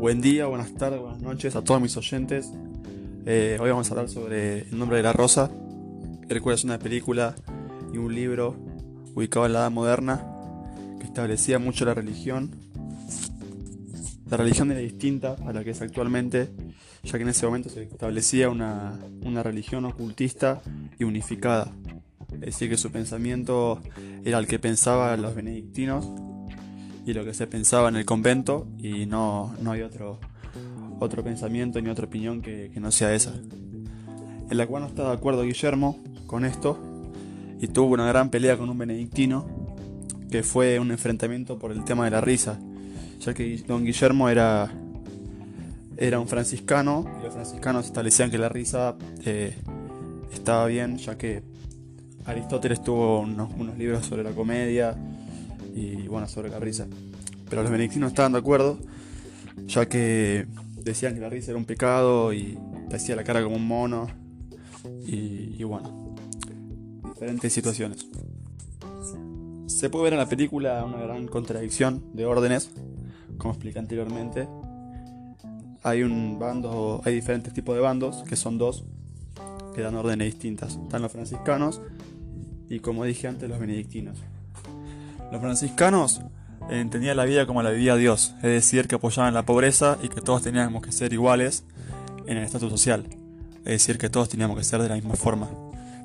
Buen día, buenas tardes, buenas noches a todos mis oyentes. Eh, hoy vamos a hablar sobre El nombre de la rosa, cual es una película y un libro ubicado en la Edad Moderna que establecía mucho la religión. La religión era distinta a la que es actualmente, ya que en ese momento se establecía una, una religión ocultista y unificada. Es decir, que su pensamiento era el que pensaban los benedictinos y lo que se pensaba en el convento y no, no hay otro, otro pensamiento ni otra opinión que, que no sea esa. En la cual no está de acuerdo Guillermo con esto y tuvo una gran pelea con un benedictino que fue un enfrentamiento por el tema de la risa, ya que don Guillermo era, era un franciscano y los franciscanos establecían que la risa eh, estaba bien, ya que Aristóteles tuvo unos, unos libros sobre la comedia y bueno, sobre la risa. Pero los benedictinos estaban de acuerdo, ya que decían que la risa era un pecado y te hacía la cara como un mono. Y, y bueno, diferentes situaciones. Se puede ver en la película una gran contradicción de órdenes, como expliqué anteriormente. Hay un bando, hay diferentes tipos de bandos, que son dos, que dan órdenes distintas. Están los franciscanos y como dije antes, los benedictinos. Los franciscanos entendían la vida como la vivía Dios, es decir, que apoyaban la pobreza y que todos teníamos que ser iguales en el estatus social, es decir, que todos teníamos que ser de la misma forma.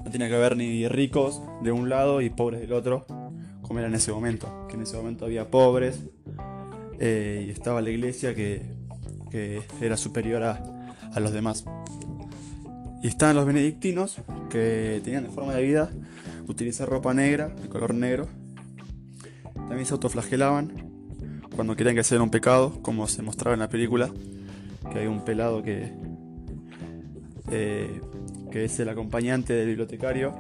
No tenía que haber ni ricos de un lado y pobres del otro, como era en ese momento, que en ese momento había pobres eh, y estaba la iglesia que, que era superior a, a los demás. Y estaban los benedictinos, que tenían de forma de vida utilizar ropa negra, de color negro, también se autoflagelaban cuando querían que sea un pecado, como se mostraba en la película, que hay un pelado que, eh, que es el acompañante del bibliotecario,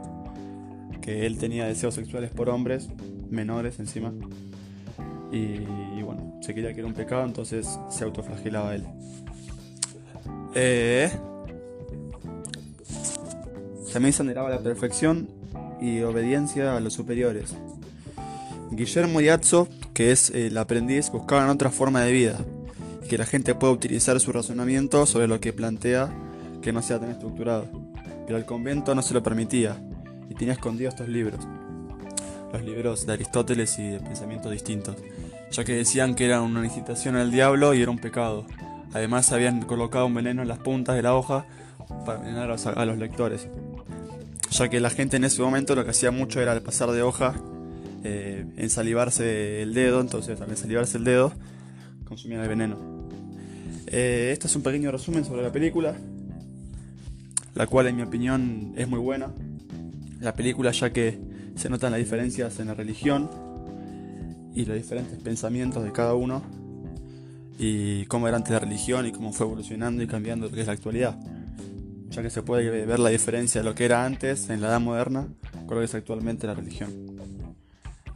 que él tenía deseos sexuales por hombres, menores encima, y, y bueno, se quería que era un pecado, entonces se autoflagelaba él. Eh, también se anhelaba la perfección y obediencia a los superiores. Guillermo y Atzo, que es el aprendiz, buscaban otra forma de vida y que la gente pueda utilizar su razonamiento sobre lo que plantea que no sea tan estructurado. Pero el convento no se lo permitía y tenía escondidos estos libros, los libros de Aristóteles y de pensamientos distintos, ya que decían que era una incitación al diablo y era un pecado. Además habían colocado un veneno en las puntas de la hoja para envenenar a los lectores, ya que la gente en ese momento lo que hacía mucho era pasar de hoja eh, ensalivarse el dedo, entonces al ensalivarse el dedo consumían el veneno. Eh, este es un pequeño resumen sobre la película, la cual en mi opinión es muy buena. La película ya que se notan las diferencias en la religión y los diferentes pensamientos de cada uno y cómo era antes la religión y cómo fue evolucionando y cambiando lo que es la actualidad. Ya que se puede ver la diferencia de lo que era antes en la edad moderna con lo que es actualmente la religión.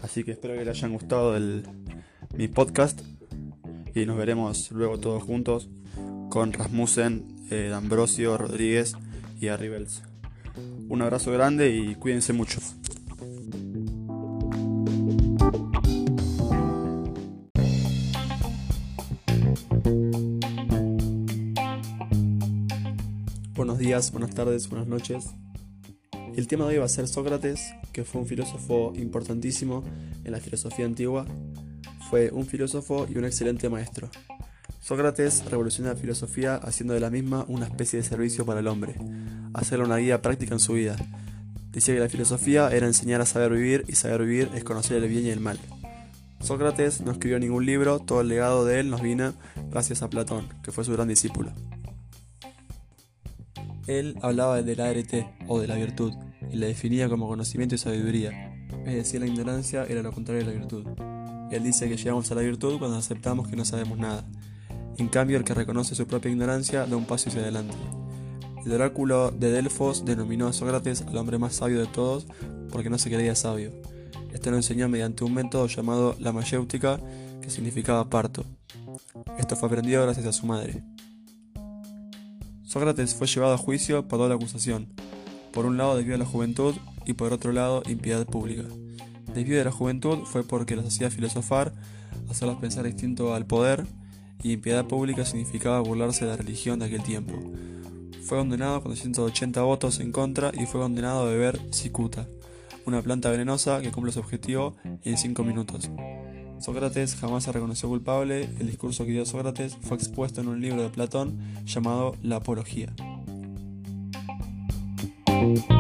Así que espero que les hayan gustado el, mi podcast y nos veremos luego todos juntos con Rasmussen, eh, D'Ambrosio, Rodríguez y Arribels. Un abrazo grande y cuídense mucho. Buenos días, buenas tardes, buenas noches. El tema de hoy va a ser Sócrates, que fue un filósofo importantísimo en la filosofía antigua. Fue un filósofo y un excelente maestro. Sócrates revolucionó la filosofía haciendo de la misma una especie de servicio para el hombre, hacerle una guía práctica en su vida. Decía que la filosofía era enseñar a saber vivir y saber vivir es conocer el bien y el mal. Sócrates no escribió ningún libro, todo el legado de él nos vino gracias a Platón, que fue su gran discípulo. Él hablaba del arete o de la virtud y la definía como conocimiento y sabiduría, es decir, la ignorancia era lo contrario de la virtud. Él dice que llegamos a la virtud cuando aceptamos que no sabemos nada. En cambio, el que reconoce su propia ignorancia da un paso hacia adelante. El oráculo de Delfos denominó a Sócrates al hombre más sabio de todos porque no se creía sabio. Esto lo enseñó mediante un método llamado la mayéutica, que significaba parto. Esto fue aprendido gracias a su madre. Sócrates fue llevado a juicio por doble acusación, por un lado debido a la juventud y por otro lado impiedad pública. Debido a la juventud fue porque los hacía filosofar, hacerlos pensar distinto al poder y impiedad pública significaba burlarse de la religión de aquel tiempo. Fue condenado con 280 votos en contra y fue condenado a beber cicuta, una planta venenosa que cumple su objetivo en 5 minutos. Sócrates jamás se reconoció culpable, el discurso que dio Sócrates fue expuesto en un libro de Platón llamado La Apología. Bye.